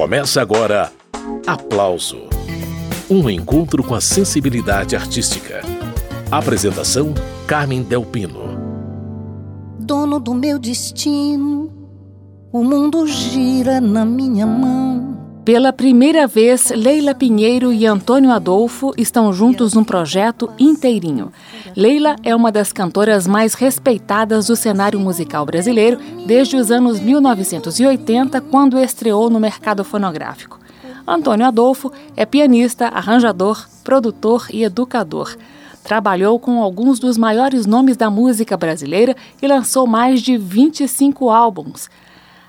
Começa agora Aplauso Um encontro com a sensibilidade artística. Apresentação: Carmen Delpino. Dono do meu destino, o mundo gira na minha mão. Pela primeira vez, Leila Pinheiro e Antônio Adolfo estão juntos num projeto inteirinho. Leila é uma das cantoras mais respeitadas do cenário musical brasileiro desde os anos 1980, quando estreou no mercado fonográfico. Antônio Adolfo é pianista, arranjador, produtor e educador. Trabalhou com alguns dos maiores nomes da música brasileira e lançou mais de 25 álbuns.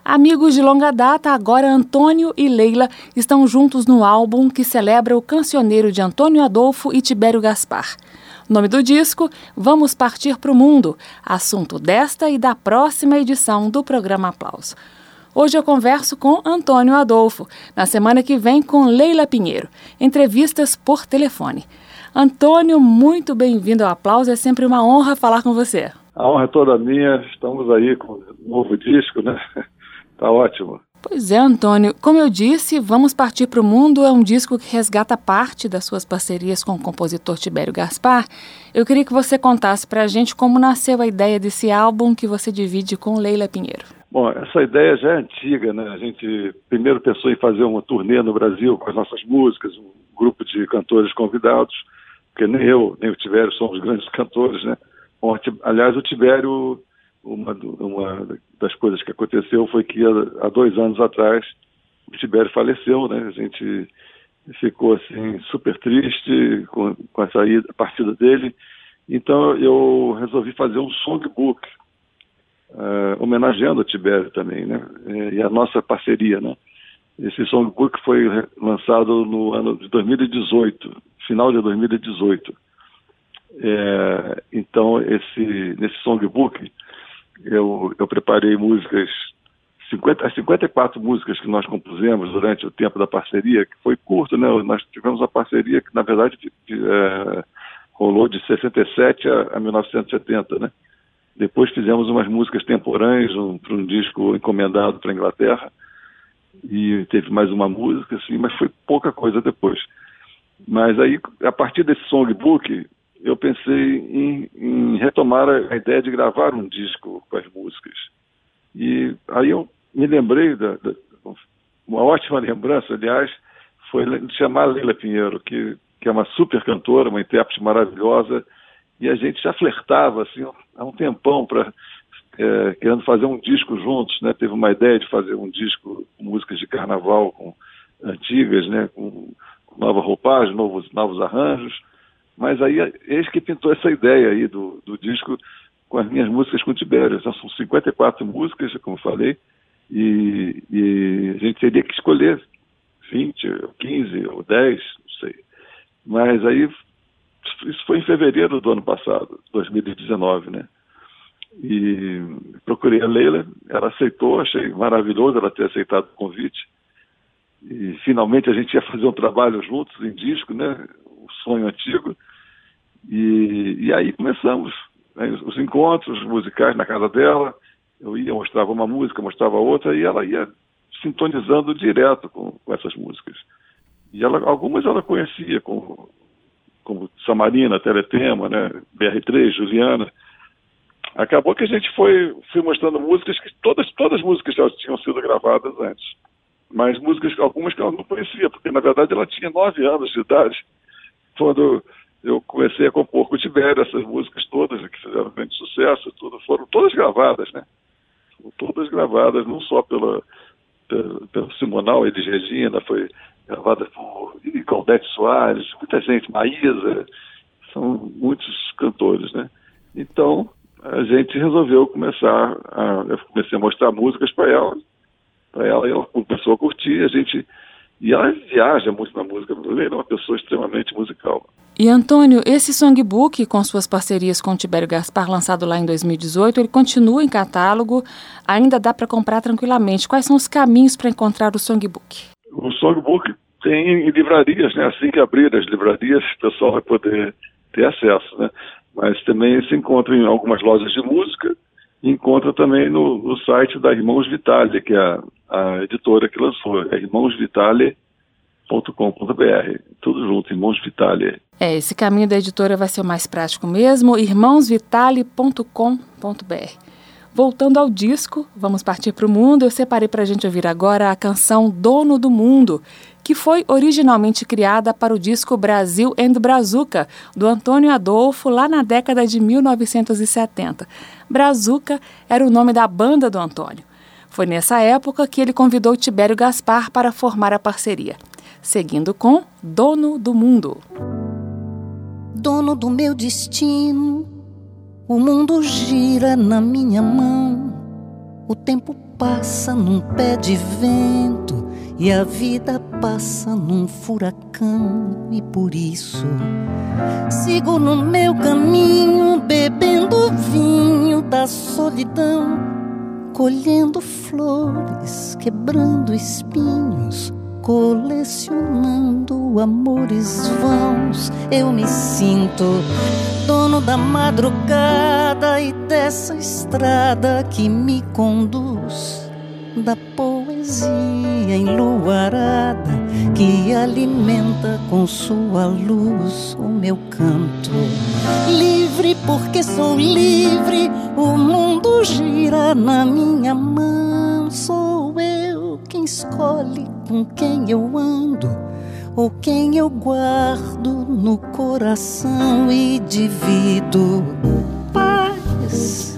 Amigos de longa data, agora Antônio e Leila estão juntos no álbum que celebra o cancioneiro de Antônio Adolfo e Tibério Gaspar. Nome do disco: Vamos Partir para o Mundo, assunto desta e da próxima edição do programa Aplauso. Hoje eu converso com Antônio Adolfo, na semana que vem com Leila Pinheiro. Entrevistas por telefone. Antônio, muito bem-vindo ao Aplauso, é sempre uma honra falar com você. A honra é toda minha, estamos aí com um novo disco, né? Tá ótimo. Pois é, Antônio. Como eu disse, Vamos Partir para o Mundo é um disco que resgata parte das suas parcerias com o compositor Tibério Gaspar. Eu queria que você contasse para a gente como nasceu a ideia desse álbum que você divide com Leila Pinheiro. Bom, essa ideia já é antiga, né? A gente primeiro pensou em fazer uma turnê no Brasil com as nossas músicas, um grupo de cantores convidados, porque nem eu, nem o Tibério somos grandes cantores, né? Bom, aliás, o Tibério uma, uma das coisas que aconteceu foi que há, dois anos atrás o Tibério faleceu, né? A gente ficou assim super triste com, com a saída, a partida dele. Então eu resolvi fazer um songbook uh, homenageando o Tibério também, né? E a nossa parceria, né? Esse songbook foi lançado no ano de 2018, final de 2018. É, então esse nesse songbook eu, eu preparei músicas, 50, as 54 músicas que nós compusemos durante o tempo da parceria, que foi curto, né? Nós tivemos uma parceria que, na verdade, de, de, é, rolou de 67 a, a 1970, né? Depois fizemos umas músicas temporâneas um, para um disco encomendado para a Inglaterra e teve mais uma música, assim, mas foi pouca coisa depois. Mas aí, a partir desse songbook, eu pensei em, em retomar a, ideia de gravar um disco com as músicas. E aí eu me lembrei da, da uma ótima lembrança, aliás, foi chamar Leila Pinheiro, que, que é uma super cantora, uma intérprete maravilhosa, e a gente já flertava assim há um tempão para é, querendo fazer um disco juntos, né? Teve uma ideia de fazer um disco com músicas de carnaval com antigas, né? Com, com nova roupagem, novos novos arranjos. Mas aí, eis que pintou essa ideia aí do, do disco com as minhas músicas com Tibério. Então, são 54 músicas, como falei, e, e, a gente teria que escolher 20, ou 15, ou 10, não sei. Mas aí, isso foi em fevereiro do ano passado, 2019, né? E procurei a Leila, ela aceitou, achei maravilhoso ela ter aceitado o convite. E finalmente a gente ia fazer um trabalho juntos em disco, né? Sonho antigo. E, e aí começamos né, os encontros musicais na casa dela. Eu ia, mostrava uma música, mostrava outra, e ela ia sintonizando direto com, com essas músicas. E ela, algumas ela conhecia, como, como Samarina, Teletema, né, BR3, Juliana. Acabou que a gente foi, foi mostrando músicas que todas, todas as músicas já tinham sido gravadas antes. Mas músicas, algumas que ela não conhecia, porque na verdade ela tinha nove anos de idade quando eu comecei a compor com o Tibério, essas músicas todas que fizeram grande sucesso, tudo, foram todas gravadas, né? Todas gravadas, não só pela, pela, pelo Simonal e de Regina, foi gravada por Claudete Soares, muita gente, Maísa, são muitos cantores, né? Então, a gente resolveu começar a, eu comecei a mostrar músicas para ela, para ela, e ela começou a curtir, a gente e ela viaja muito na música brasileira, é uma pessoa extremamente musical. E Antônio, esse songbook com suas parcerias com o Tibério Gaspar, lançado lá em 2018, ele continua em catálogo, ainda dá para comprar tranquilamente. Quais são os caminhos para encontrar o songbook? O songbook tem em livrarias, né? Assim que abrir as livrarias, o pessoal vai poder ter acesso, né? Mas também se encontra em algumas lojas de música encontra também no, no, site da Irmãos Vitale, que é a, a editora que lançou, é irmãosvitale.com.br. Tudo junto, Irmãos Vitale. É, esse caminho da editora vai ser o mais prático mesmo, irmãosvitale.com.br. Voltando ao disco, vamos partir para o mundo. Eu separei para a gente ouvir agora a canção Dono do Mundo, que foi originalmente criada para o disco Brasil and Brazuca, do Antônio Adolfo, lá na década de 1970. Brazuca era o nome da banda do Antônio. Foi nessa época que ele convidou Tibério Gaspar para formar a parceria. Seguindo com Dono do Mundo. Dono do meu destino o mundo gira na minha mão, o tempo passa num pé de vento e a vida passa num furacão. E por isso sigo no meu caminho, bebendo vinho da solidão, colhendo flores, quebrando espinhos colecionando amores vãos. Eu me sinto dono da madrugada e dessa estrada que me conduz, da poesia enluarada que alimenta com sua luz o meu canto. Livre porque sou livre, o mundo gira na minha mão. Sou eu quem escolhe com quem eu ando ou quem eu guardo no coração e divido paz,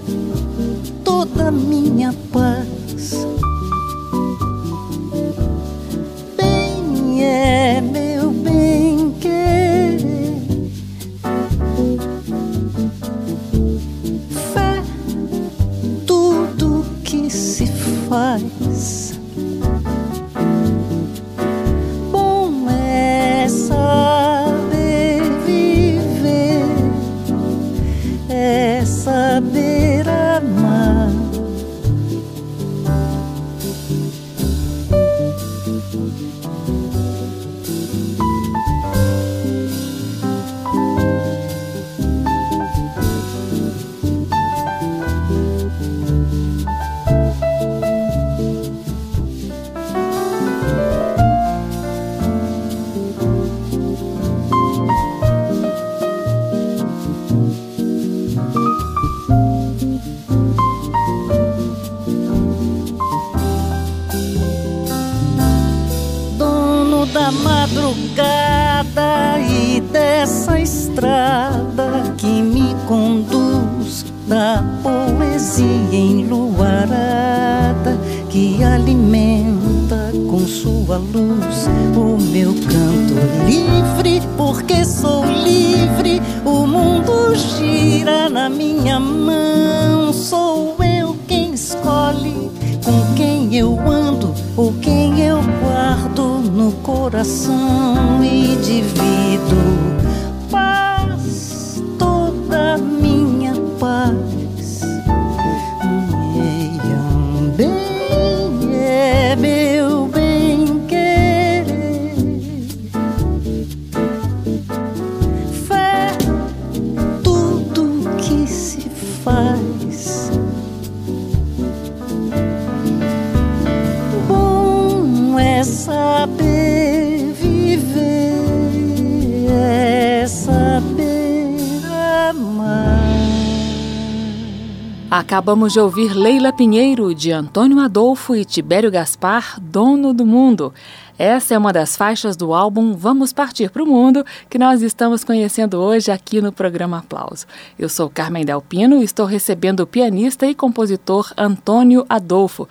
Acabamos de ouvir Leila Pinheiro, de Antônio Adolfo e Tibério Gaspar, Dono do Mundo. Essa é uma das faixas do álbum Vamos Partir para o Mundo, que nós estamos conhecendo hoje aqui no programa Aplauso. Eu sou Carmen Delpino e estou recebendo o pianista e compositor Antônio Adolfo.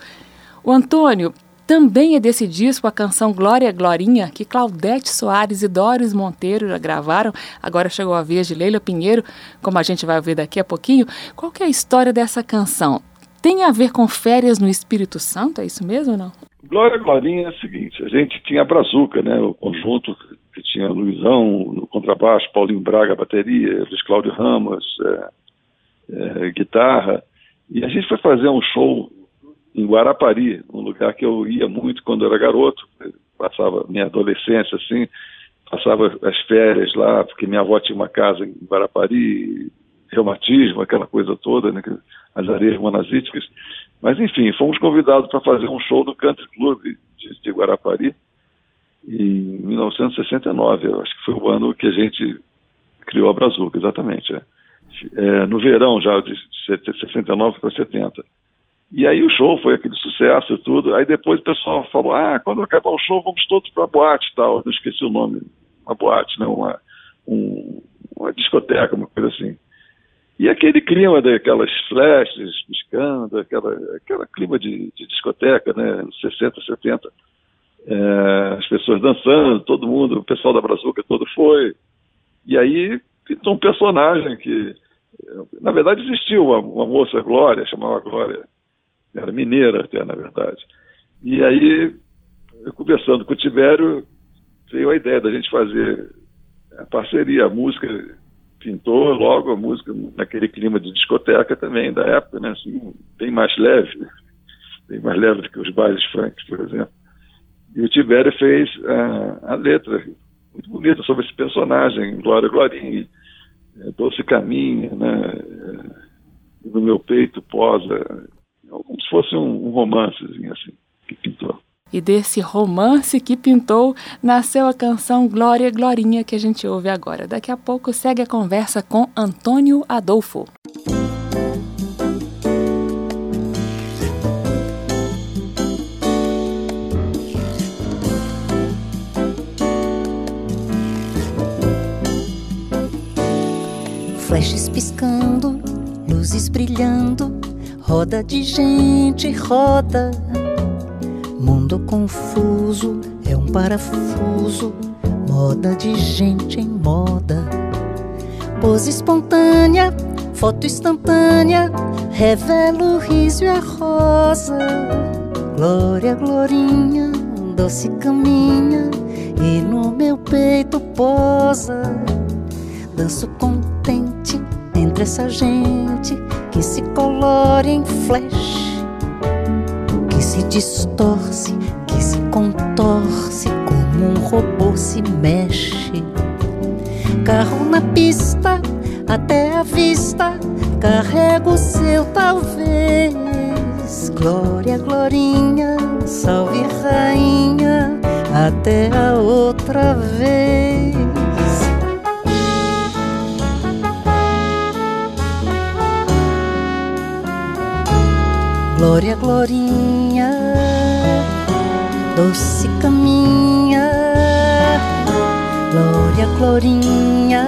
O Antônio também é desse disco a canção Glória Glorinha, que Claudete Soares e Doris Monteiro já gravaram. Agora chegou a vez de Leila Pinheiro, como a gente vai ouvir daqui a pouquinho. Qual que é a história dessa canção? Tem a ver com férias no Espírito Santo, é isso mesmo ou não? Glória Glorinha é o seguinte, a gente tinha a Brazuca, né, o conjunto que tinha Luizão no contrabaixo, Paulinho Braga bateria, Luiz Cláudio Ramos é, é, guitarra, e a gente foi fazer um show em Guarapari, um lugar que eu ia muito quando era garoto, passava minha adolescência assim, passava as férias lá, porque minha avó tinha uma casa em Guarapari, reumatismo, aquela coisa toda, né, as areias monazíticas. Mas, enfim, fomos convidados para fazer um show no Country Club de, de Guarapari em 1969. Eu acho que foi o ano que a gente criou a Brazuca, exatamente. É. É, no verão já de 69 para 70. E aí o show foi aquele sucesso e tudo. Aí depois o pessoal falou: ah, quando acabar o show, vamos todos para a boate e tal. Eu não esqueci o nome. Uma boate, né? uma, um, uma discoteca, uma coisa assim. E aquele clima daquelas flashes piscando, aquela, aquela clima de, de discoteca, né? 60, 70. É, as pessoas dançando, todo mundo, o pessoal da Brazuca todo foi. E aí pintou um personagem que, na verdade, existiu uma, uma moça, Glória, chamava Glória, era mineira até, na verdade. E aí, conversando com o Tibério, veio a ideia da gente fazer a parceria, a música pintou logo a música naquele clima de discoteca também da época, né, assim, bem mais leve, bem mais leve do que os bailes funk, por exemplo. E o Tibério fez a, a letra muito bonita sobre esse personagem, Glória Glorinha, é, Doce Caminho, né, é, no meu peito posa, como se fosse um, um romancezinho assim, que pintou. E desse romance que pintou, nasceu a canção Glória Glorinha que a gente ouve agora. Daqui a pouco segue a conversa com Antônio Adolfo. Flashes piscando, luzes brilhando, roda de gente, roda Mundo confuso é um parafuso, moda de gente em moda. Pose espontânea, foto instantânea, revela o riso e a rosa. Glória, glorinha, doce caminha e no meu peito posa. Danço contente entre essa gente que se colore em flash se distorce, que se contorce como um robô se mexe. Carro na pista, até a vista, carrego seu talvez. Glória, glorinha, salve rainha, até a outra vez. Glória, glorinha, doce caminha. Glória, glorinha,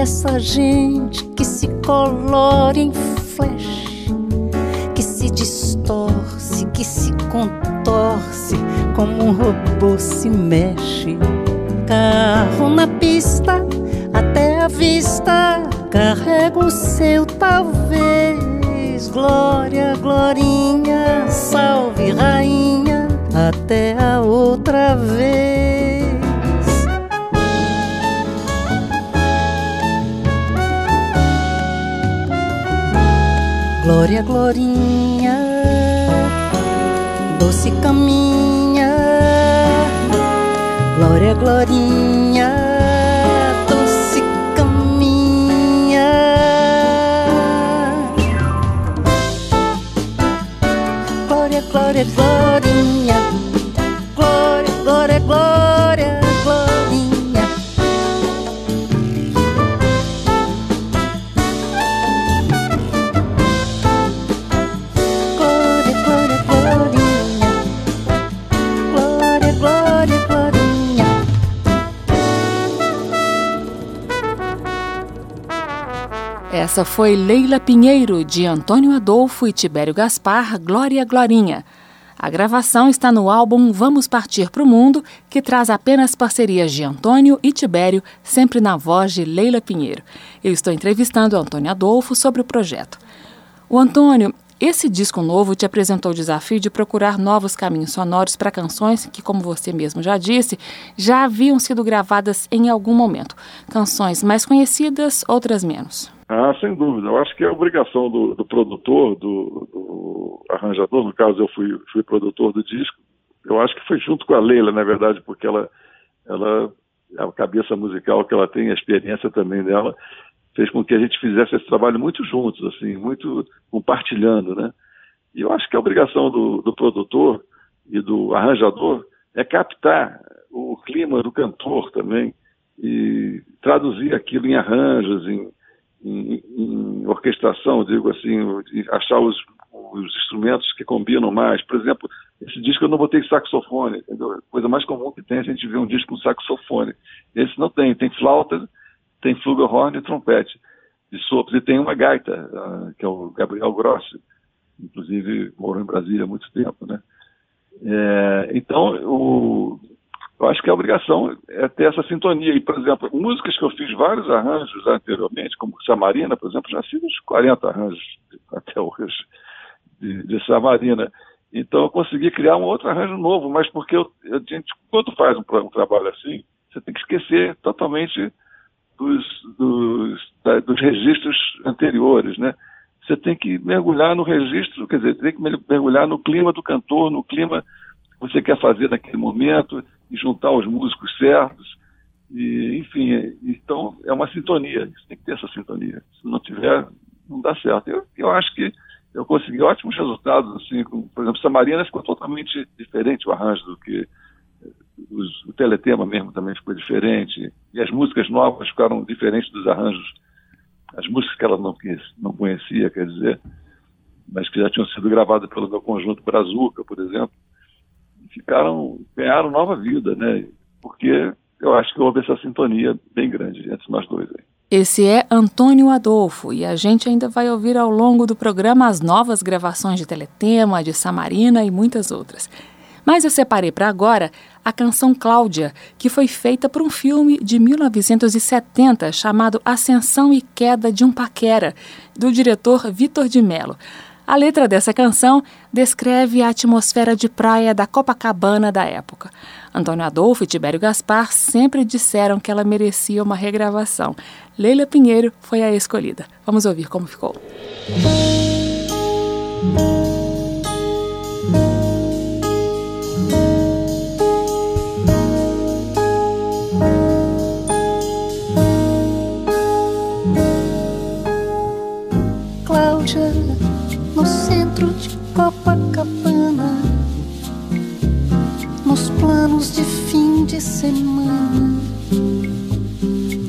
essa gente que se colore em flash, que se distorce, que se contorce, como um robô se mexe. Carro na pista, até a vista, carrega o seu talvez. Glória, Glória, glorinha, Essa foi Leila Pinheiro, de Antônio Adolfo e Tibério Gaspar, Glória Glorinha. A gravação está no álbum Vamos Partir para o Mundo, que traz apenas parcerias de Antônio e Tibério, sempre na voz de Leila Pinheiro. Eu estou entrevistando Antônio Adolfo sobre o projeto. O Antônio, esse disco novo te apresentou o desafio de procurar novos caminhos sonoros para canções que, como você mesmo já disse, já haviam sido gravadas em algum momento. Canções mais conhecidas, outras menos. Ah, sem dúvida. Eu acho que é obrigação do, do produtor, do, do, arranjador, no caso eu fui, fui produtor do disco. Eu acho que foi junto com a Leila, na verdade, porque ela, ela a cabeça musical que ela tem, a experiência também dela, fez com que a gente fizesse esse trabalho muito juntos, assim, muito compartilhando, né? E eu acho que a obrigação do, do produtor e do arranjador é captar o clima do cantor também e traduzir aquilo em arranjos, em, em, em orquestração, digo assim, achar os, os, instrumentos que combinam mais. Por exemplo, esse disco eu não botei saxofone, entendeu? A coisa mais comum que tem é a gente ver um disco com saxofone. Esse não tem, tem flauta, tem flugelhorn e trompete de sopros, e tem uma gaita, uh, que é o Gabriel Grossi, inclusive morou em Brasília há muito tempo, né? É, então, o, eu acho que a obrigação é ter essa sintonia. E, por exemplo, músicas que eu fiz vários arranjos anteriormente, como Samarina, por exemplo, já fiz uns 40 arranjos até hoje de, de Samarina. Então, eu consegui criar um outro arranjo novo, mas porque eu, a gente, quando faz um, um trabalho assim, você tem que esquecer totalmente dos, dos, da, dos registros anteriores, né? Você tem que mergulhar no registro, quer dizer, tem que mergulhar no clima do cantor, no clima que você quer fazer naquele momento e juntar os músicos certos. E, enfim, então é uma sintonia, você tem que ter essa sintonia. Se não tiver, não dá certo. Eu, eu acho que eu consegui ótimos resultados, assim, com, por exemplo, Samarina ficou totalmente diferente o arranjo do que os, o teletema mesmo também ficou diferente, e as músicas novas ficaram diferentes dos arranjos, as músicas que ela não, não conhecia, quer dizer, mas que já tinham sido gravadas pelo meu conjunto Brazuca, por exemplo, ficaram, ganharam nova vida, né? Porque eu acho que houve essa sintonia bem grande entre nós dois aí. Esse é Antônio Adolfo e a gente ainda vai ouvir ao longo do programa as novas gravações de Teletema, de Samarina e muitas outras. Mas eu separei para agora a canção Cláudia, que foi feita por um filme de 1970 chamado Ascensão e Queda de um Paquera, do diretor Vitor de Mello. A letra dessa canção descreve a atmosfera de praia da Copacabana da época. Antônio Adolfo e Tibério Gaspar sempre disseram que ela merecia uma regravação. Leila Pinheiro foi a escolhida. Vamos ouvir como ficou. Copacabana. Nos planos de fim de semana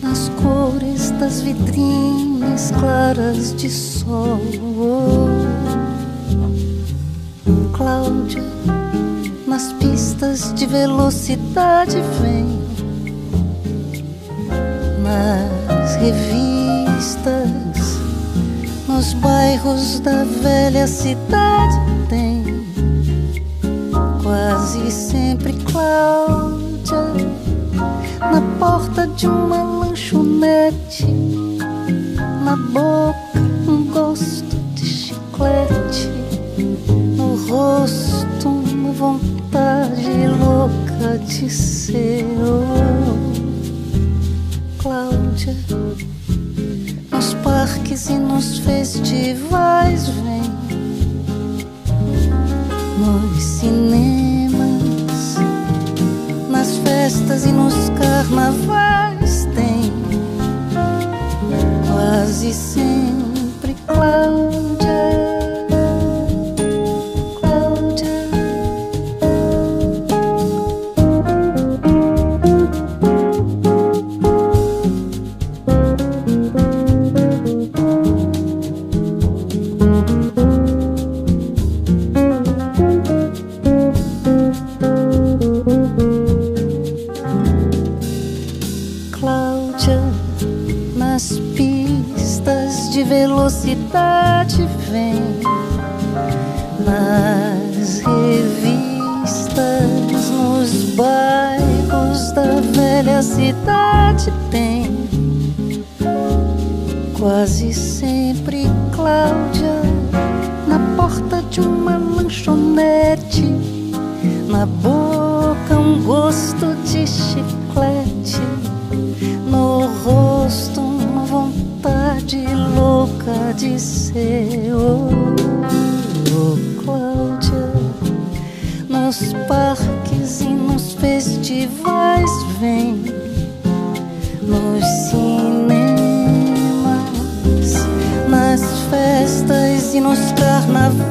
Nas cores das vitrines claras de sol. Cláudia Nas pistas de velocidade vem. Nas revistas nos bairros da velha cidade tem quase sempre Cláudia na porta de uma lanchonete, na boca um gosto de chiclete, no rosto uma vontade louca de ser. Parques e nos festivais vem nos cinemas, nas festas e nos carnavais tem quase sempre Cláudia. Nos bairros da velha cidade tem. Quase sempre Cláudia na porta de uma lanchonete, na boca um gosto de chiclete, no rosto uma vontade louca de ser. Oh, oh Cláudia, nos parques festivais vem, nos cinemas nas festas e nos carnavais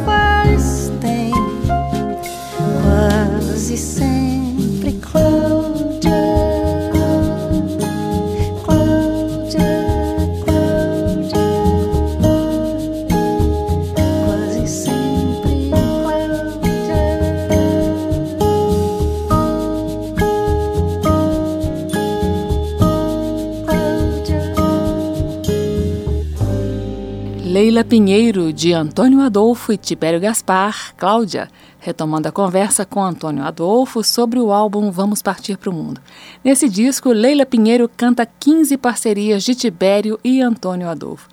Pinheiro, de Antônio Adolfo e Tibério Gaspar, Cláudia, retomando a conversa com Antônio Adolfo sobre o álbum Vamos Partir para o Mundo. Nesse disco, Leila Pinheiro canta 15 parcerias de Tibério e Antônio Adolfo.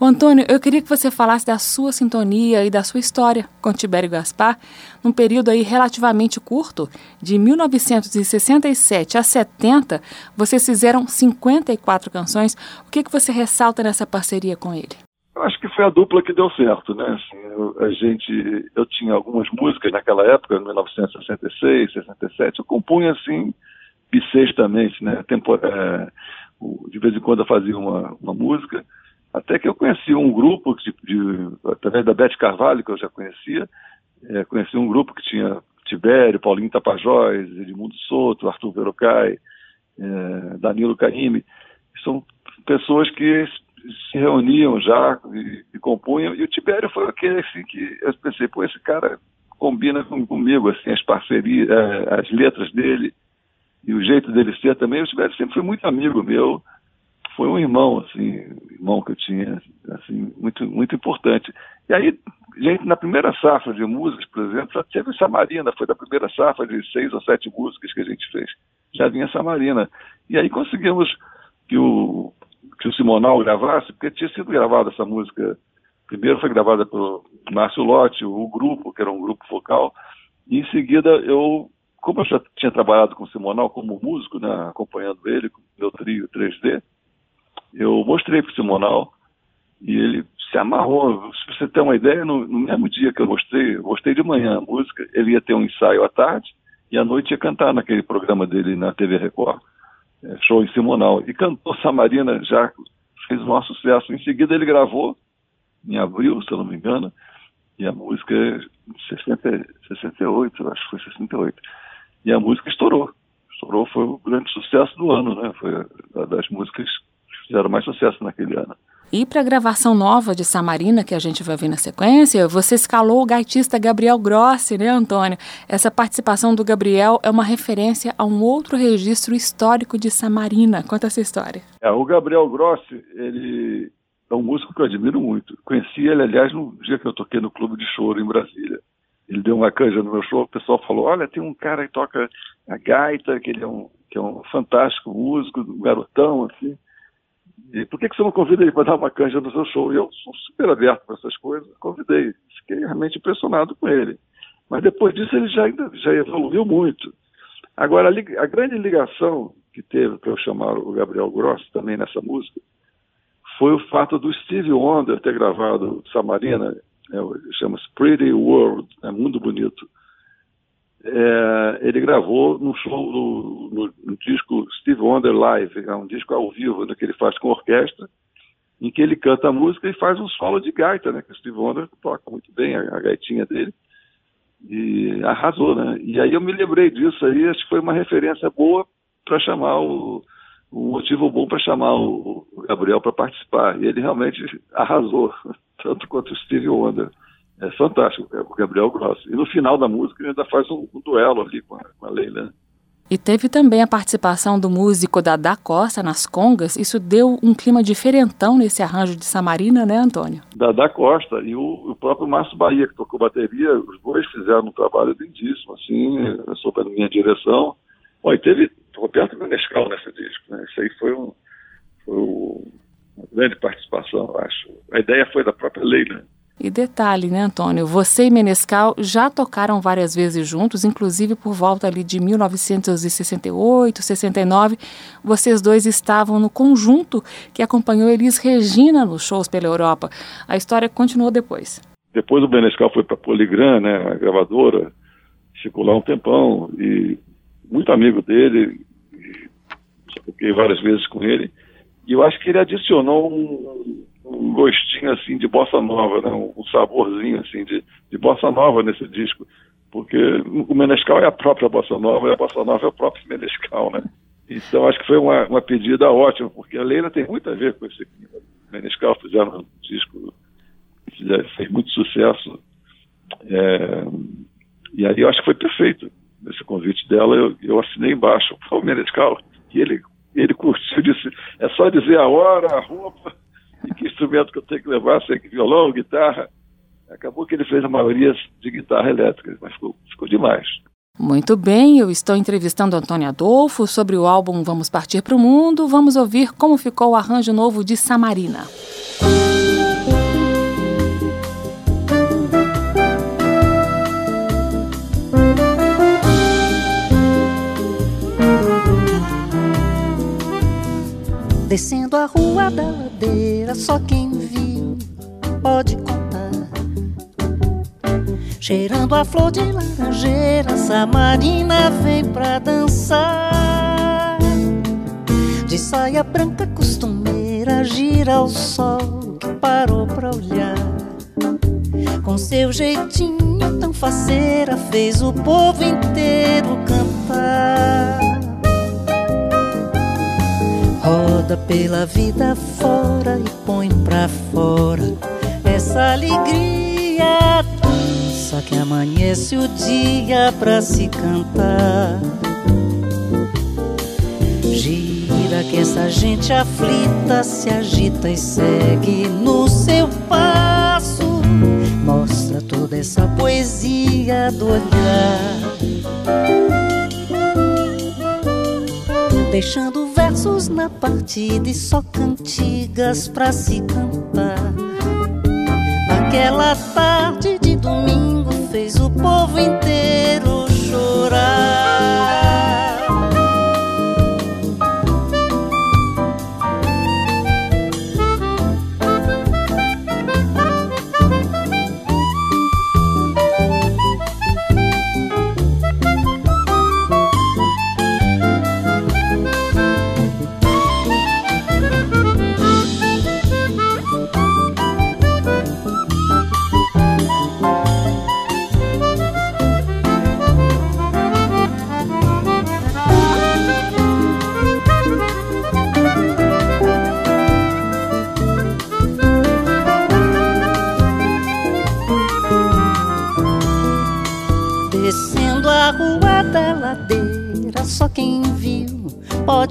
O Antônio, eu queria que você falasse da sua sintonia e da sua história com Tibério Gaspar, num período aí relativamente curto, de 1967 a 70, vocês fizeram 54 canções. O que, que você ressalta nessa parceria com ele? Eu acho que foi a dupla que deu certo, né? Assim, eu, a gente, eu tinha algumas músicas naquela época, em 1966, 67, eu compunha assim bissextamente, né? Tempo, é, de vez em quando eu fazia uma, uma música, até que eu conheci um grupo de, de, através da Beth Carvalho que eu já conhecia, é, conheci um grupo que tinha Tibério, Paulinho Tapajós, Edmundo Soto, Arthur Verocai, é, Danilo Caime, são pessoas que se reuniam já e, e, compunham, e o Tibério foi aquele assim que eu pensei, pô, esse cara combina com, comigo, assim, as parcerias, é, as letras dele e o jeito dele ser também, o Tibério sempre foi muito amigo meu, foi um irmão, assim, irmão que eu tinha, assim, muito, muito importante. E aí, gente, na primeira safra de músicas, por exemplo, já teve Samarina, foi da primeira safra de seis ou sete músicas que a gente fez, já vinha Samarina. E aí conseguimos que o que o Simonal gravasse, porque tinha sido gravada essa música. Primeiro foi gravada pelo Márcio Lotti, o grupo, que era um grupo focal, e em seguida eu, como eu já tinha trabalhado com o Simonal como músico, né, acompanhando ele, com meu trio 3D, eu mostrei para o Simonal e ele se amarrou. Se você tem uma ideia, no, no, mesmo dia que eu mostrei, eu mostrei de manhã a música, ele ia ter um ensaio à tarde e à noite ia cantar naquele programa dele na TV Record show em Simonal, e cantou Samarina já, fez um maior sucesso. Em seguida ele gravou, em abril, se eu não me engano, e a música é 60, 68, acho que foi 68. E a música estourou. Estourou, foi o grande sucesso do ano, né? Foi a, das músicas que fizeram mais sucesso naquele ano. E para a gravação nova de Samarina, que a gente vai ver na sequência, você escalou o gaitista Gabriel Grossi, né, Antônio? Essa participação do Gabriel é uma referência a um outro registro histórico de Samarina. Conta essa história. É, o Gabriel Grossi, ele é um músico que eu admiro muito. Conheci ele, aliás, no dia que eu toquei no Clube de Choro em Brasília. Ele deu uma canja no meu show, o pessoal falou, olha, tem um cara que toca a gaita, que ele é um, que é um fantástico músico, um garotão, assim. E por que, que você não convida ele para dar uma canja no seu show? E eu sou super aberto para essas coisas, convidei. Fiquei realmente impressionado com ele. Mas depois disso ele já, já evoluiu muito. Agora, a, a grande ligação que teve para eu chamar o Gabriel Gross também nessa música foi o fato do Steve Wonder ter gravado Samarina, é, chama-se Pretty World, é Mundo Bonito, é, ele gravou no show, no, no, no, disco Steve Wonder Live, é um disco ao vivo né, que ele faz com orquestra, em que ele canta a música e faz um solo de gaita, né? Que o Steve Wonder toca muito bem a, a gaitinha dele e arrasou, né? E aí eu me lembrei disso aí, acho que foi uma referência boa para chamar o um motivo bom para chamar o, Gabriel para participar. E ele realmente arrasou, tanto quanto o Steve Wonder é fantástico, é o Gabriel Gross. E no final da música ele ainda faz um, um duelo ali com a, com a Leila. E teve também a participação do músico Dada Costa nas congas. Isso deu um clima diferentão nesse arranjo de Samarina, né, Antônio? Dada Costa e o, o próprio Márcio Bahia, que tocou bateria, os dois fizeram um trabalho lindíssimo, assim, sob a minha direção. Bom, e teve Roberto Menescal nesse disco, né? Isso aí foi, um, foi uma grande participação, eu acho. A ideia foi da própria Leila. E detalhe, né, Antônio? Você e Menescal já tocaram várias vezes juntos, inclusive por volta ali de 1968, 69. Vocês dois estavam no conjunto que acompanhou Elis Regina nos shows pela Europa. A história continuou depois. Depois o Menescal foi para Poligram, né, a gravadora, ficou lá um tempão e muito amigo dele, toquei várias vezes com ele. E eu acho que ele adicionou um, um gostinho assim de bossa nova, né? um, saborzinho assim de, de bossa nova nesse disco, porque o Menescal é a própria bossa nova e a bossa nova é o próprio Menescal, né? Então acho que foi uma, uma pedida ótima, porque a Leila tem muito a ver com esse Menescal fizeram um disco que fez muito sucesso. É, e aí eu acho que foi perfeito esse convite dela, eu, eu assinei embaixo, o Menescal, e ele, ele curtiu, disse, é só dizer a hora, a roupa, e que instrumento que eu tenho que levar, se é violão, guitarra. Acabou que ele fez a maioria de guitarra elétrica, mas ficou, ficou demais. Muito bem, eu estou entrevistando Antônio Adolfo sobre o álbum Vamos Partir para o Mundo. Vamos ouvir como ficou o arranjo novo de Samarina. Descendo a rua da ladeira, só quem viu pode contar. Cheirando a flor de laranjeira, Samarina vem pra dançar. De saia branca costumeira, gira ao sol que parou pra olhar. Com seu jeitinho tão faceira, fez o povo inteiro cantar. Roda pela vida fora e põe pra fora essa alegria. Só que amanhece o dia pra se cantar. Gira que essa gente aflita se agita e segue no seu passo. Mostra toda essa poesia do olhar. Deixando versos na partida e só cantigas pra se cantar. Naquela tarde de domingo fez o povo inteiro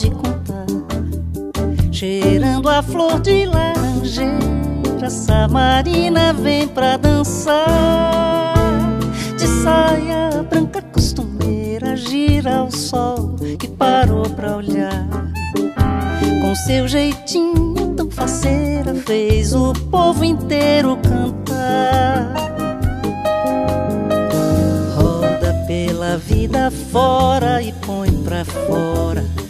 contar. Cheirando a flor de laranjeira, Samarina vem pra dançar. De saia branca costumeira, gira ao sol que parou pra olhar. Com seu jeitinho tão faceira, fez o povo inteiro cantar. Roda pela vida fora e põe pra fora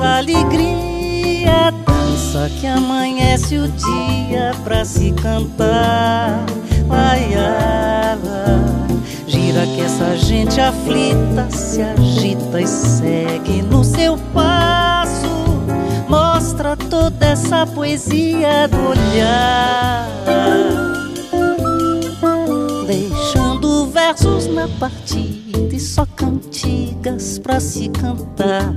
essa alegria dança que amanhece o dia pra se cantar. Ai, gira que essa gente aflita se agita e segue no seu passo. Mostra toda essa poesia do olhar, deixando versos na partida só cantigas pra se cantar.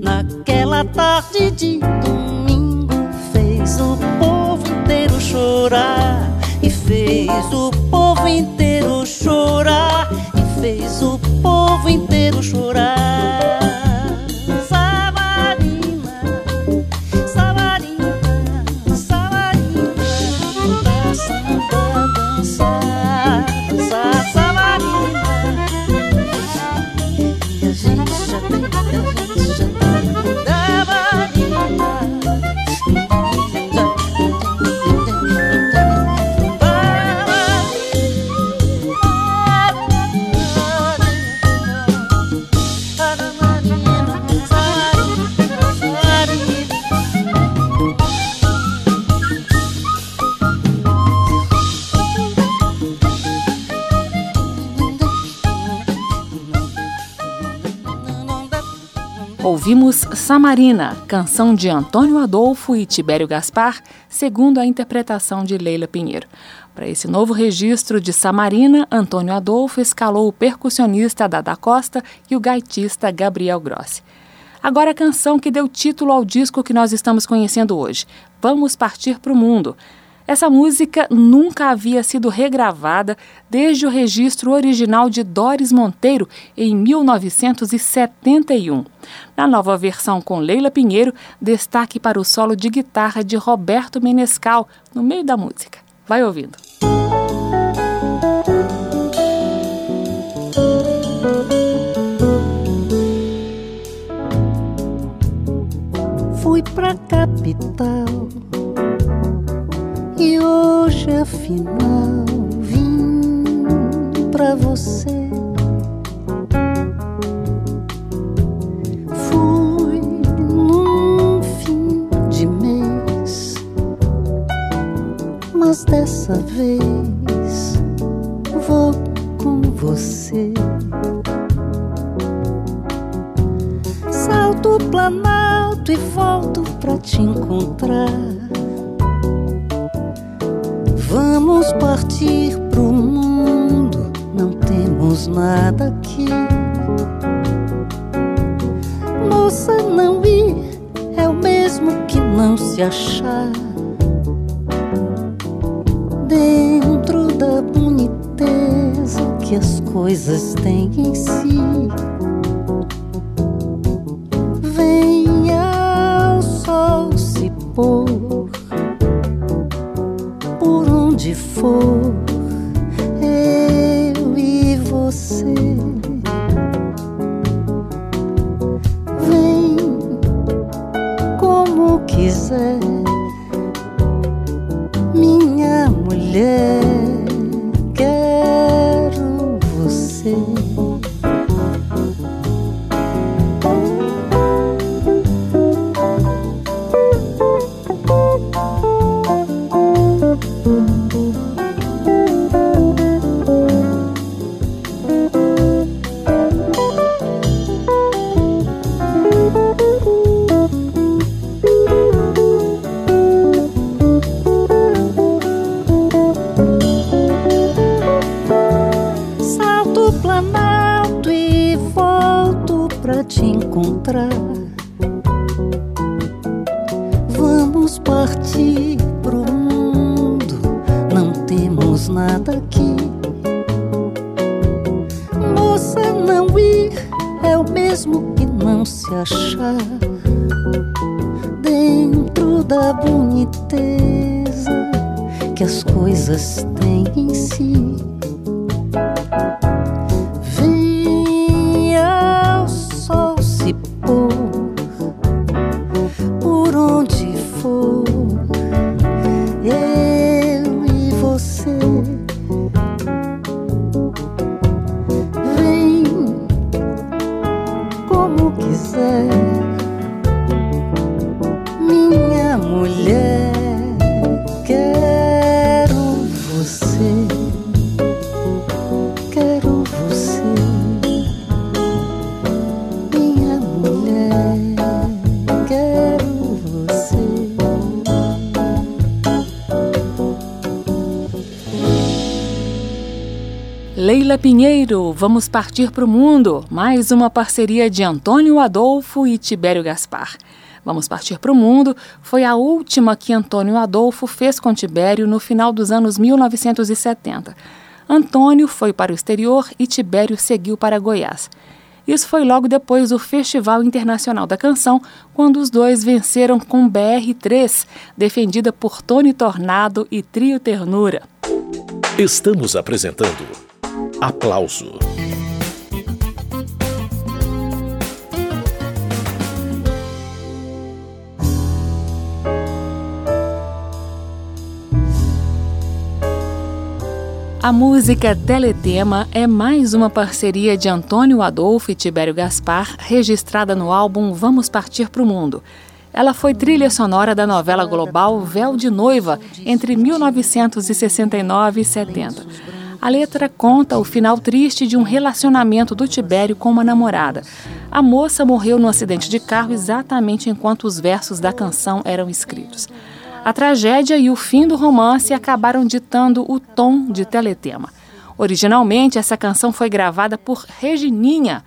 Naquela tarde de domingo fez o povo inteiro chorar e fez o povo inteiro chorar e fez o povo inteiro chorar. Ouvimos Samarina, canção de Antônio Adolfo e Tibério Gaspar, segundo a interpretação de Leila Pinheiro. Para esse novo registro de Samarina, Antônio Adolfo escalou o percussionista Dada Costa e o gaitista Gabriel Grossi. Agora a canção que deu título ao disco que nós estamos conhecendo hoje, Vamos Partir para o Mundo. Essa música nunca havia sido regravada desde o registro original de Doris Monteiro em 1971. Na nova versão com Leila Pinheiro, destaque para o solo de guitarra de Roberto Menescal no meio da música. Vai ouvindo. Fui pra capital e hoje afinal vim pra você. Fui num fim de mês, mas dessa vez vou com você. Salto o planalto e volto pra te encontrar Vamos partir pro mundo, não temos nada aqui. Moça, não ir é o mesmo que não se achar. Dentro da boniteza que as coisas têm em si. Venha ao sol se pôr for eu e você. Vem como quiser, minha mulher. Leila Pinheiro, vamos partir para o mundo. Mais uma parceria de Antônio Adolfo e Tibério Gaspar. Vamos partir para o mundo foi a última que Antônio Adolfo fez com Tibério no final dos anos 1970. Antônio foi para o exterior e Tibério seguiu para Goiás. Isso foi logo depois do Festival Internacional da Canção, quando os dois venceram com BR-3, defendida por Tony Tornado e Trio Ternura. Estamos apresentando Aplauso. A música Teletema é mais uma parceria de Antônio Adolfo e Tibério Gaspar, registrada no álbum Vamos Partir para o Mundo. Ela foi trilha sonora da novela global Véu de Noiva, entre 1969 e 70. A letra conta o final triste de um relacionamento do Tibério com uma namorada. A moça morreu num acidente de carro exatamente enquanto os versos da canção eram escritos. A tragédia e o fim do romance acabaram ditando o tom de Teletema. Originalmente, essa canção foi gravada por Regininha.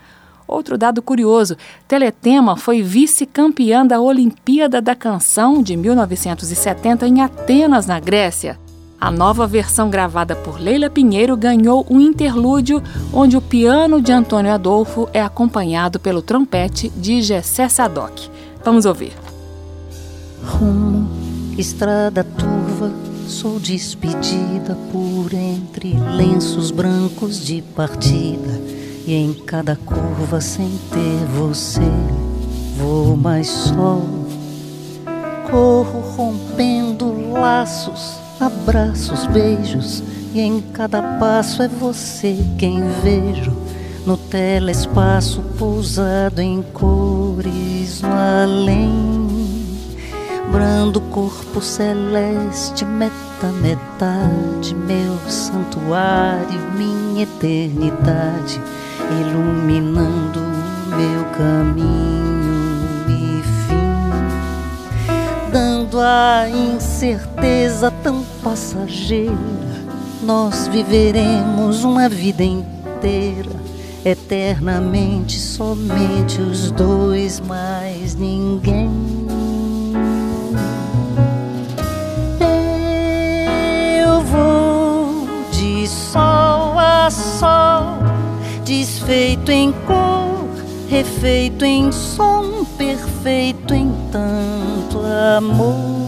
Outro dado curioso: Teletema foi vice-campeã da Olimpíada da Canção de 1970 em Atenas, na Grécia. A nova versão gravada por Leila Pinheiro ganhou um interlúdio onde o piano de Antônio Adolfo é acompanhado pelo trompete de Gessé Sadoc. Vamos ouvir. Rumo estrada turva, sou despedida por entre lenços brancos de partida. E em cada curva, sem ter você, vou mais só. Corro rompendo laços, abraços, beijos. E em cada passo é você quem vejo no telespaço pousado em cores no além brando corpo celeste, meta, metade, meu santuário, minha eternidade, iluminando o meu caminho a incerteza tão passageira, nós viveremos uma vida inteira. Eternamente, somente os dois, mais ninguém. sol, desfeito em cor, refeito em som, perfeito em tanto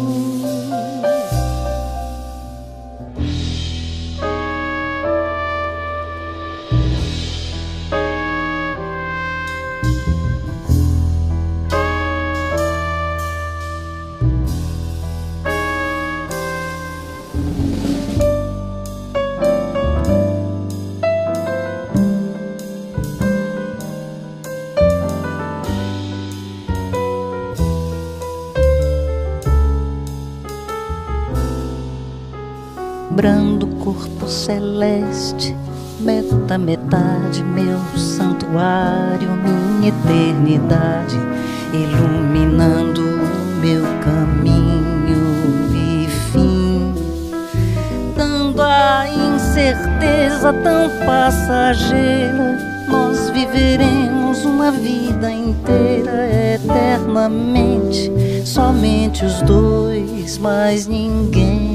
metade, meu santuário, minha eternidade, iluminando o meu caminho e fim, dando a incerteza tão passageira, nós viveremos uma vida inteira eternamente, somente os dois, mais ninguém.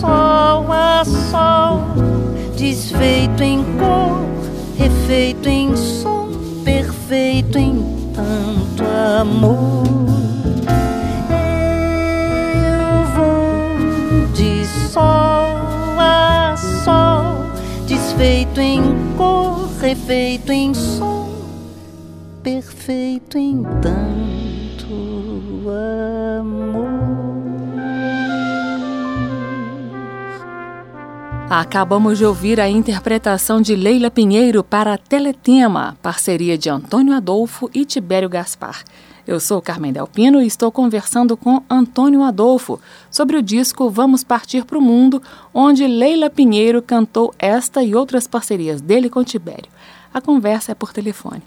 Sol a sol, desfeito em cor, refeito em som, perfeito em tanto amor. Eu vou de sol a sol, desfeito em cor, refeito em som, perfeito em tanto amor. Acabamos de ouvir a interpretação de Leila Pinheiro para Teletema, parceria de Antônio Adolfo e Tibério Gaspar. Eu sou Carmen Delpino e estou conversando com Antônio Adolfo sobre o disco Vamos Partir para o Mundo, onde Leila Pinheiro cantou esta e outras parcerias dele com Tibério. A conversa é por telefone.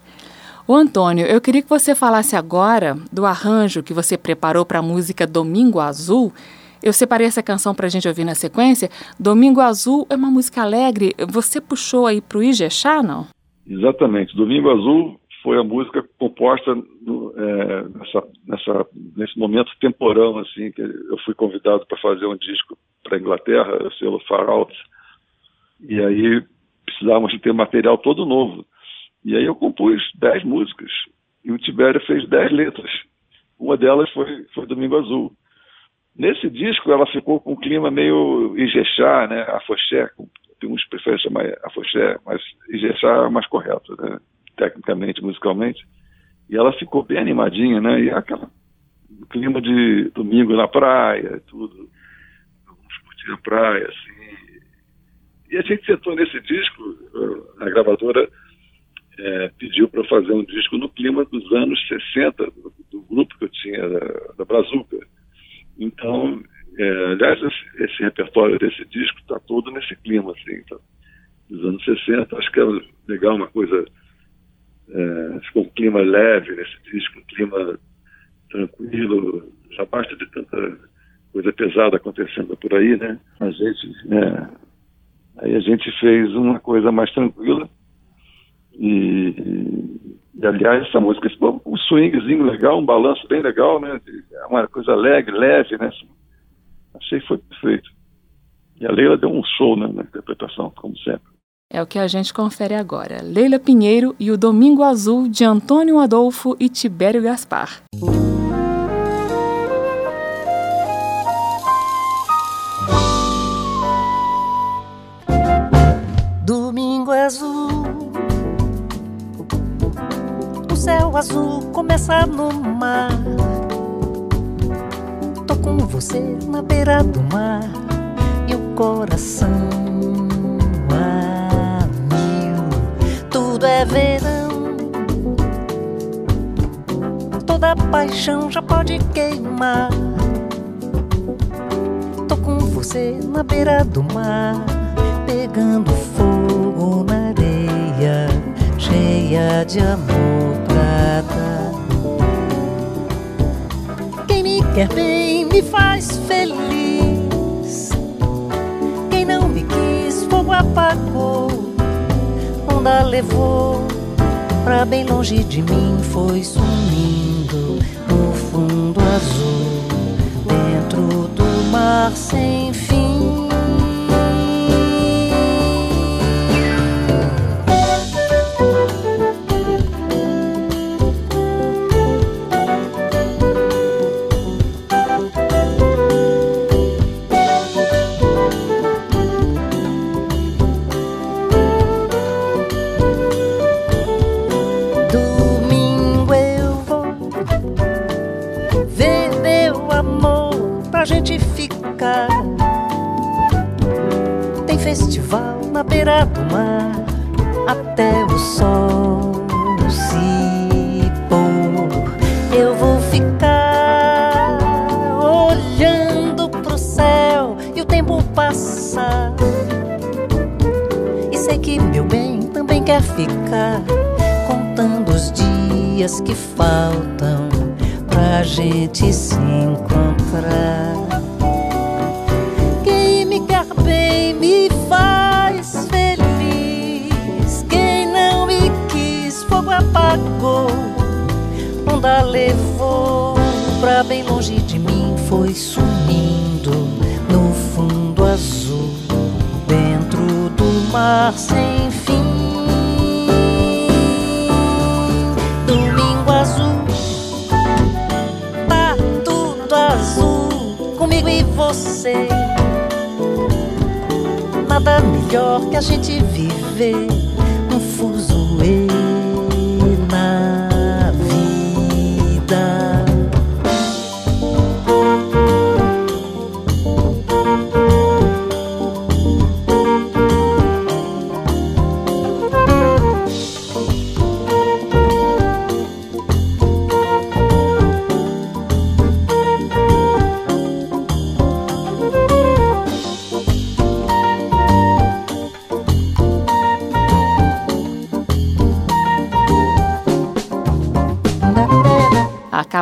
O Antônio, eu queria que você falasse agora do arranjo que você preparou para a música Domingo Azul eu separei essa canção para a gente ouvir na sequência. Domingo Azul é uma música alegre. Você puxou aí para o Ijexá, não? Exatamente. Domingo Azul foi a música composta no, é, nessa, nessa, nesse momento temporão, assim, que eu fui convidado para fazer um disco para a Inglaterra, o selo Far Out, e aí precisávamos de ter material todo novo. E aí eu compus dez músicas, e o Tibério fez dez letras. Uma delas foi, foi Domingo Azul. Nesse disco ela ficou com um clima meio Ijexá, né? Afoxé, tem uns que preferem chamar Afoxé, mas Ijexá é mais correto, né? Tecnicamente, musicalmente. E ela ficou bem animadinha, né? E aquela clima de domingo na praia, tudo. Vamos curtir a praia, assim. E a gente sentou nesse disco, a gravadora é, pediu para fazer um disco no clima dos anos 60, do, do grupo que eu tinha da, da Brazuca. Então, é, aliás, esse, esse, repertório desse disco está todo nesse clima, assim, tá, dos anos 60. Acho que é legal uma coisa. É, ficou um clima leve nesse disco, um clima tranquilo, já basta de tanta coisa pesada acontecendo por aí, né? A gente, é, aí a gente fez uma coisa mais tranquila e, e aliás, essa música, um swingzinho legal, um balanço bem legal, né? É uma coisa alegre, leve, né? Achei que foi perfeito. E a Leila deu um show né, na interpretação, como sempre. É o que a gente confere agora. Leila Pinheiro e o Domingo Azul de Antônio Adolfo e Tibério Gaspar. Domingo Azul azul começa no mar Tô com você na beira do mar E o coração tudo é verão. Toda paixão já pode queimar. Tô com você na beira do mar, pegando fogo na areia, cheia de amor pra dar. Quem me quer bem me faz feliz. Quem não me quis, fogo apagou onda levou pra bem longe de mim, foi sumindo no fundo azul, dentro do mar sem fim. mar sem fim. Domingo azul, tá tudo azul, comigo e você. Nada melhor que a gente viver.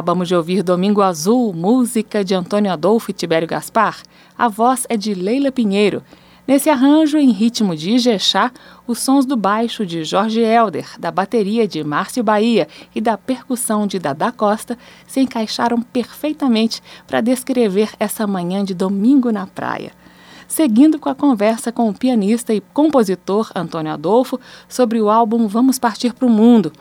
Acabamos de ouvir Domingo Azul, música de Antônio Adolfo e Tibério Gaspar. A voz é de Leila Pinheiro. Nesse arranjo, em ritmo de Ijexá, os sons do baixo de Jorge Helder, da bateria de Márcio Bahia e da percussão de Dada Costa se encaixaram perfeitamente para descrever essa manhã de domingo na praia. Seguindo com a conversa com o pianista e compositor Antônio Adolfo sobre o álbum Vamos Partir para o Mundo.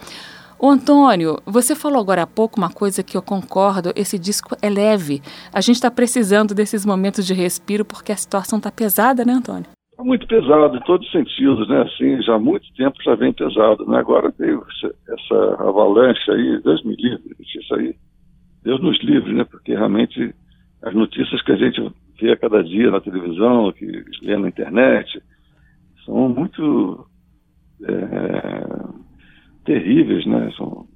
O Antônio, você falou agora há pouco uma coisa que eu concordo, esse disco é leve. A gente está precisando desses momentos de respiro porque a situação está pesada, né, Antônio? Está muito pesado em todos os sentidos, né? Assim, já há muito tempo já vem pesado, né? Agora veio essa avalanche aí, Deus me livre, isso aí. Deus nos livre, né? Porque realmente as notícias que a gente vê a cada dia na televisão, que lê na internet, são muito... É terríveis, né? São,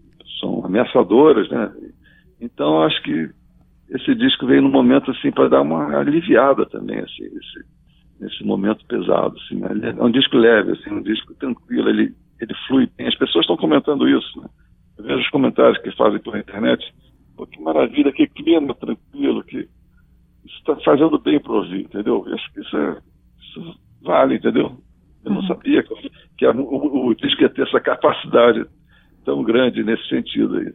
são ameaçadoras, né? Então acho que esse disco veio num momento assim para dar uma aliviada também, assim, esse, nesse momento pesado, assim, né? É um disco leve, assim, um disco tranquilo, ele, ele flui bem. As pessoas estão comentando isso, né? Eu vejo os comentários que fazem pela internet, pô, que maravilha, que clima tranquilo, que isso está fazendo bem para ouvir, entendeu? Que isso, é, isso vale, entendeu? Eu não uhum. sabia que, que a, o, o disco ia ter essa capacidade tão grande nesse sentido aí?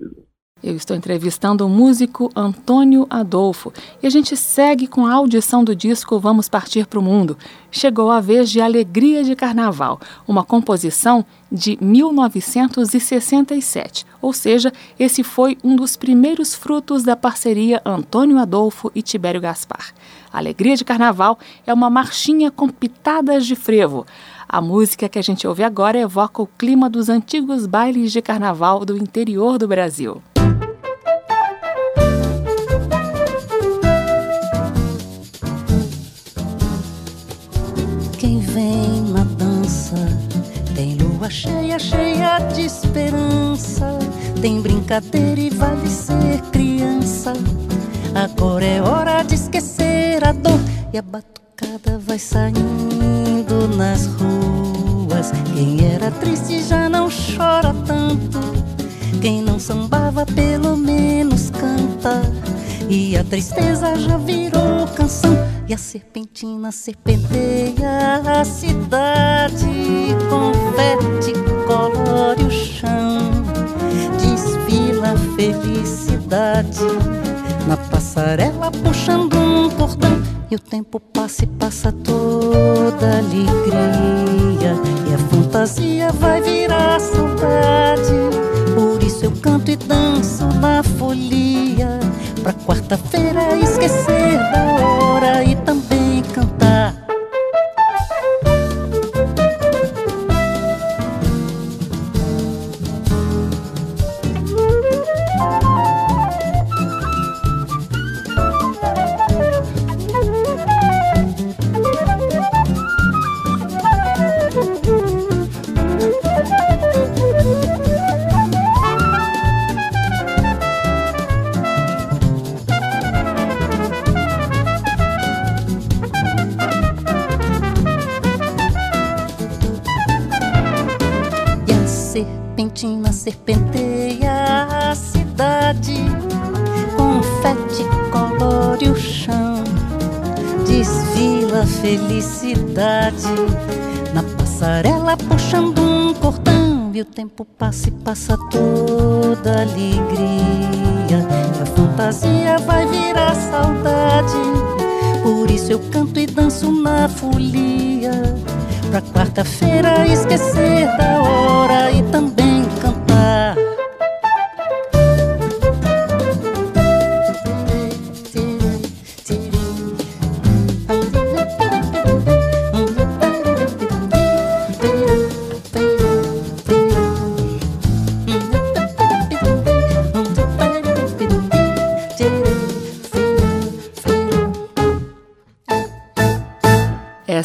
Eu estou entrevistando o músico Antônio Adolfo e a gente segue com a audição do disco Vamos Partir para o Mundo. Chegou a vez de Alegria de Carnaval, uma composição de 1967, ou seja, esse foi um dos primeiros frutos da parceria Antônio Adolfo e Tibério Gaspar. Alegria de Carnaval é uma marchinha com pitadas de frevo. A música que a gente ouve agora evoca o clima dos antigos bailes de carnaval do interior do Brasil. lua cheia, cheia de esperança. Tem brincadeira e vale ser criança. Agora é hora de esquecer a dor e a batucada vai saindo nas ruas. Quem era triste já não chora tanto. Quem não sambava pelo menos canta. E a tristeza já virou canção e a serpentina serpenteia a cidade Confete, colore o chão Desfila a felicidade Na passarela puxando E o tempo passa e passa toda alegria. E a fantasia vai virar saudade. Por isso eu canto e danço na folia. Pra quarta-feira esquecer da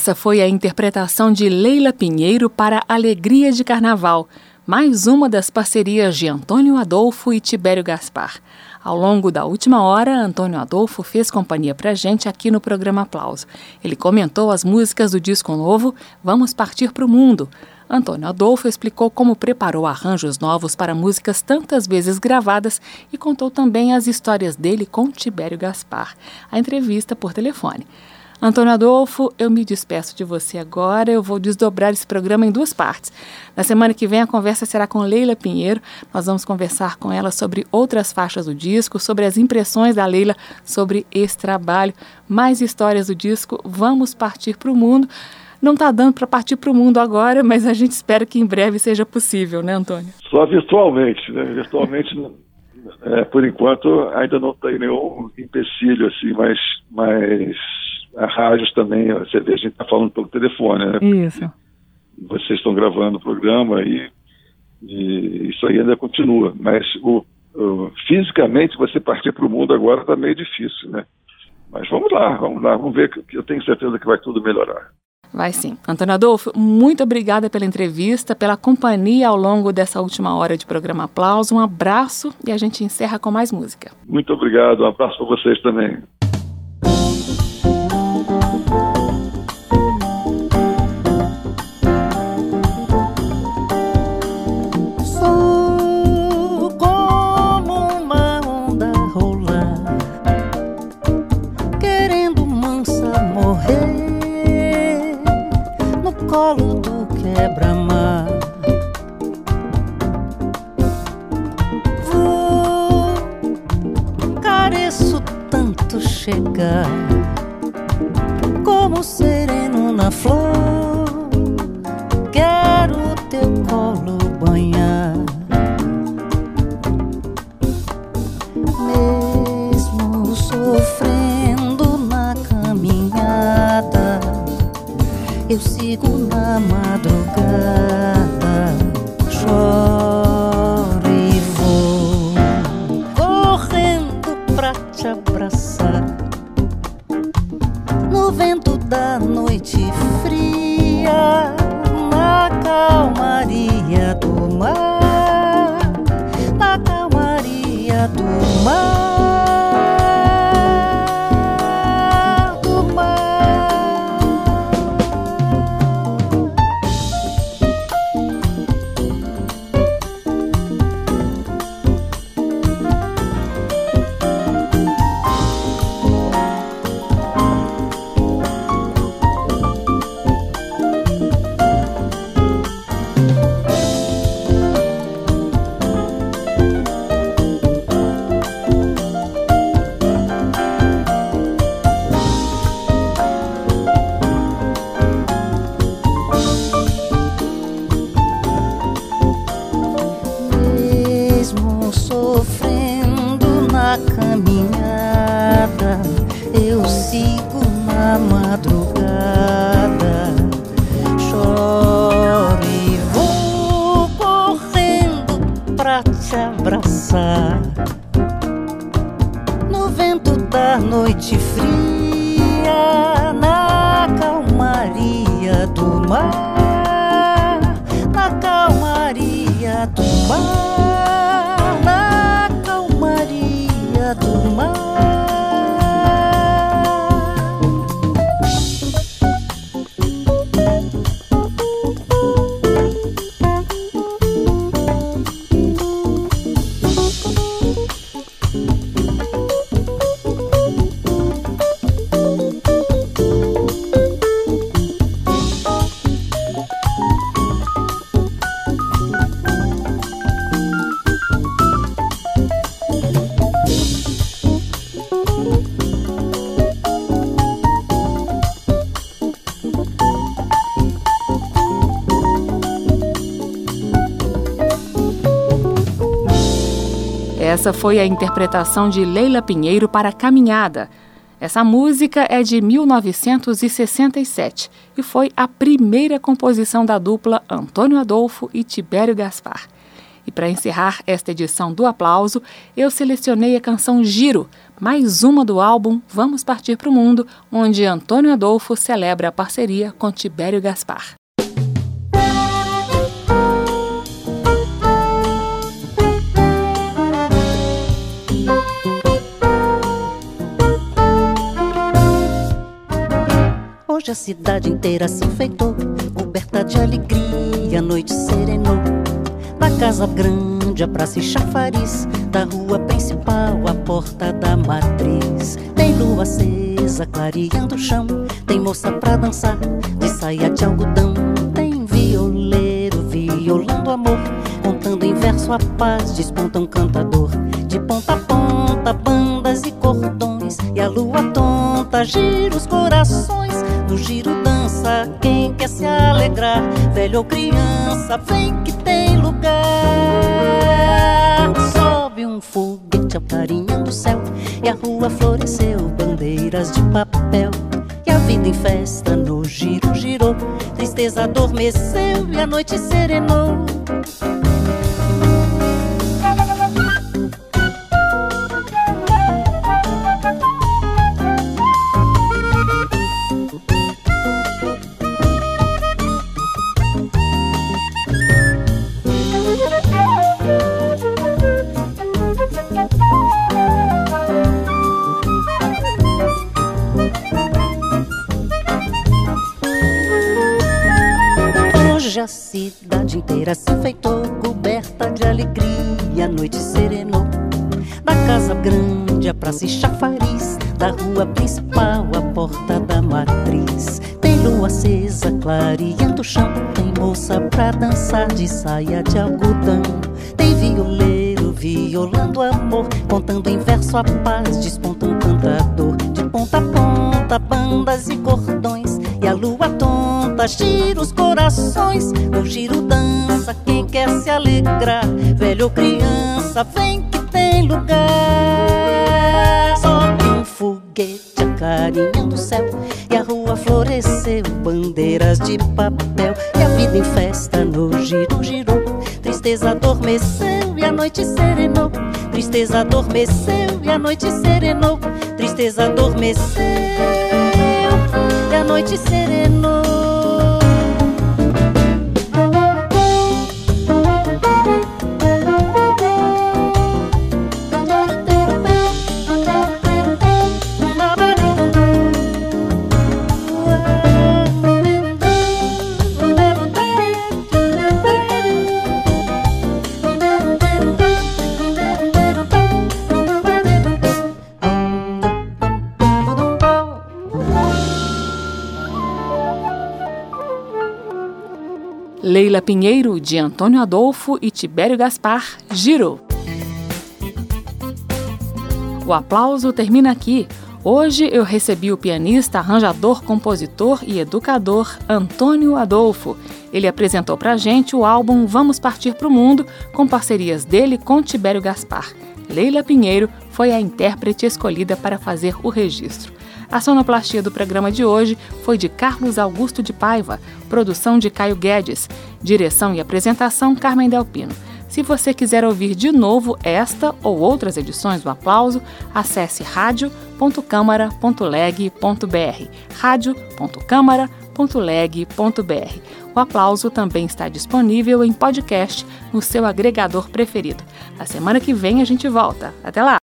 Essa foi a interpretação de Leila Pinheiro para Alegria de Carnaval, mais uma das parcerias de Antônio Adolfo e Tibério Gaspar. Ao longo da última hora, Antônio Adolfo fez companhia para a gente aqui no programa Aplauso. Ele comentou as músicas do disco novo Vamos Partir para o Mundo. Antônio Adolfo explicou como preparou arranjos novos para músicas tantas vezes gravadas e contou também as histórias dele com Tibério Gaspar. A entrevista por telefone. Antônio Adolfo, eu me despeço de você agora. Eu vou desdobrar esse programa em duas partes. Na semana que vem, a conversa será com Leila Pinheiro. Nós vamos conversar com ela sobre outras faixas do disco, sobre as impressões da Leila sobre esse trabalho, mais histórias do disco. Vamos partir para o mundo. Não está dando para partir para o mundo agora, mas a gente espera que em breve seja possível, né, Antônio? Só virtualmente, né? Virtualmente, é, por enquanto, ainda não tem nenhum empecilho assim, mas, mas a rádios também, você vê, a gente está falando pelo telefone, né? Isso. Vocês estão gravando o programa e, e isso aí ainda continua. Mas o, o fisicamente você partir para o mundo agora está meio difícil, né? Mas vamos lá, vamos lá, vamos ver que eu tenho certeza que vai tudo melhorar. Vai sim. Antônio Adolfo, muito obrigada pela entrevista, pela companhia ao longo dessa última hora de programa Aplauso. Um abraço e a gente encerra com mais música. Muito obrigado. Um abraço para vocês também. Essa foi a interpretação de Leila Pinheiro para Caminhada. Essa música é de 1967 e foi a primeira composição da dupla Antônio Adolfo e Tibério Gaspar. E para encerrar esta edição do Aplauso, eu selecionei a canção Giro, mais uma do álbum Vamos Partir para o Mundo, onde Antônio Adolfo celebra a parceria com Tibério Gaspar. Hoje a cidade inteira se enfeitou, coberta de alegria, a noite serenou. Da casa grande, a praça e chafariz, da rua principal, a porta da matriz. Tem lua acesa, clareando o chão, tem moça pra dançar, de saia de algodão. Tem violeiro, violando amor, contando em verso a paz, desponta um cantador. De ponta a ponta, bandas e cordões, e a lua tonta gira os corações no giro dança quem quer se alegrar, velho ou criança, vem que tem lugar. Sobe um foguete aparinhando o céu e a rua floresceu, bandeiras de papel. E a vida em festa no giro girou, tristeza adormeceu e a noite serenou. Rua principal, a porta da matriz. Tem lua acesa, clareando o chão, tem moça pra dançar de saia de algodão. Tem violeiro violando amor, contando em verso a paz, desponta um cantador. De ponta a ponta, bandas e cordões, e a lua tonta gira os corações. O giro dança quem quer se alegrar, velho ou criança, vem que tem lugar. Foguete acarinhando o céu, e a rua floresceu, bandeiras de papel, e a vida em festa no giro girou. Tristeza adormeceu e a noite serenou. Tristeza adormeceu e a noite serenou. Tristeza adormeceu e a noite serenou. Leila Pinheiro, de Antônio Adolfo e Tibério Gaspar, Giro. O aplauso termina aqui. Hoje eu recebi o pianista, arranjador, compositor e educador Antônio Adolfo. Ele apresentou pra gente o álbum Vamos Partir pro Mundo, com parcerias dele com Tibério Gaspar. Leila Pinheiro foi a intérprete escolhida para fazer o registro. A sonoplastia do programa de hoje foi de Carlos Augusto de Paiva, produção de Caio Guedes, direção e apresentação Carmen Delpino. Se você quiser ouvir de novo esta ou outras edições do Aplauso, acesse radio.câmara.leg.br radio.câmara.leg.br. O Aplauso também está disponível em podcast no seu agregador preferido. Na semana que vem a gente volta. Até lá!